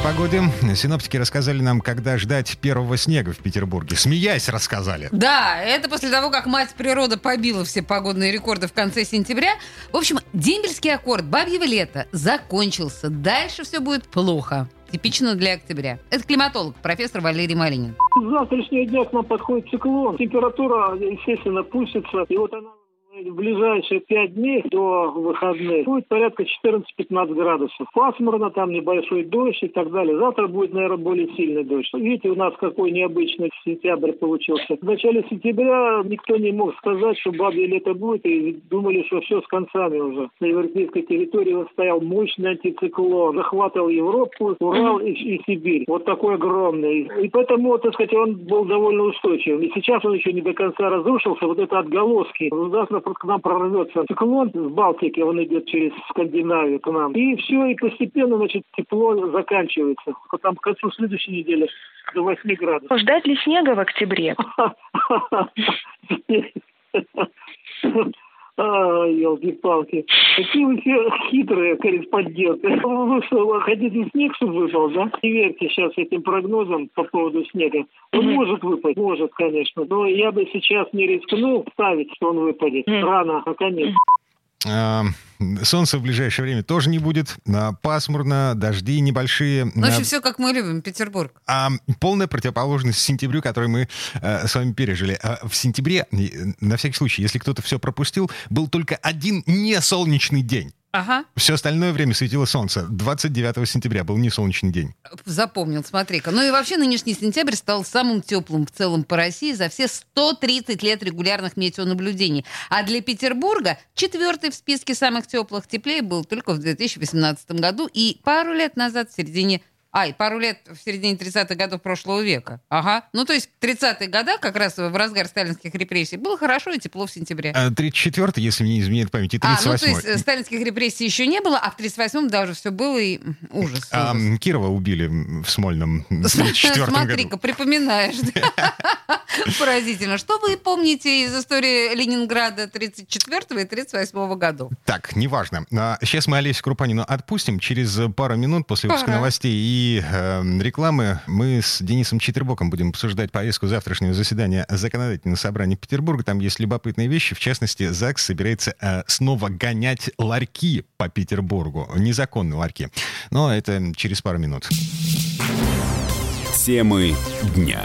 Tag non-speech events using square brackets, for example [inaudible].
О погоде. Синоптики рассказали нам, когда ждать первого снега в Петербурге. Смеясь, рассказали. Да, это после того, как мать природа побила все погодные рекорды в конце сентября. В общем, дембельский аккорд «Бабьего лета» закончился. Дальше все будет плохо. Типично для октября. Это климатолог, профессор Валерий Малинин. С завтрашнего дня к нам подходит циклон. Температура, естественно, пустится. И вот она в ближайшие пять дней до выходных будет порядка 14-15 градусов. Пасмурно, там небольшой дождь и так далее. Завтра будет, наверное, более сильный дождь. Видите, у нас какой необычный сентябрь получился. В начале сентября никто не мог сказать, что бабье лето будет, и думали, что все с концами уже. На европейской территории вот стоял мощный антициклон, захватывал Европу, Урал и, и Сибирь. Вот такой огромный. И поэтому, так сказать, он был довольно устойчивым. И сейчас он еще не до конца разрушился. Вот это отголоски. Ужасно к нам прорвется циклон с Балтики, он идет через Скандинавию к нам. И все, и постепенно, значит, тепло заканчивается. Там к концу следующей недели до 8 градусов. Ждать ли снега в октябре? [laughs] А, елки-палки. Какие вы все хитрые корреспонденты. Вы что, хотите снег, чтобы выпал, да? Не верьте сейчас этим прогнозам по поводу снега. Он mm-hmm. может выпасть, может, конечно. Но я бы сейчас не рискнул ставить, что он выпадет. Mm-hmm. Рано, а конечно. А, солнца в ближайшее время тоже не будет. Пасмурно, дожди небольшие. Ну, общем, все как мы любим, Петербург. А полная противоположность сентябрю, который мы э, с вами пережили. А в сентябре, на всякий случай, если кто-то все пропустил, был только один несолнечный день. Ага. Все остальное время светило солнце. 29 сентября был не солнечный день. Запомнил, смотри-ка. Ну и вообще нынешний сентябрь стал самым теплым в целом по России за все 130 лет регулярных метеонаблюдений. А для Петербурга четвертый в списке самых теплых теплее был только в 2018 году и пару лет назад, в середине Ай, пару лет в середине 30-х годов прошлого века. Ага. Ну, то есть 30-е годы, как раз в разгар сталинских репрессий, было хорошо и тепло в сентябре. А 34-й, если мне не изменяет память, и 38-й. А, ну, то есть э, сталинских репрессий еще не было, а в 38-м даже все было, и ужас. А, ужас. Кирова убили в Смольном в 34 Смотри-ка, припоминаешь. [laughs] [laughs] Поразительно. Что вы помните из истории Ленинграда 34 и 38 годов? Так, неважно. Сейчас а, мы Олесю Крупанину отпустим. Через пару минут после выпуска новостей и э, рекламы мы с Денисом Читербоком будем обсуждать повестку завтрашнего заседания Законодательного собрания Петербурга. Там есть любопытные вещи. В частности, ЗАГС собирается э, снова гонять ларьки по Петербургу. Незаконные ларьки. Но это через пару минут. Темы дня.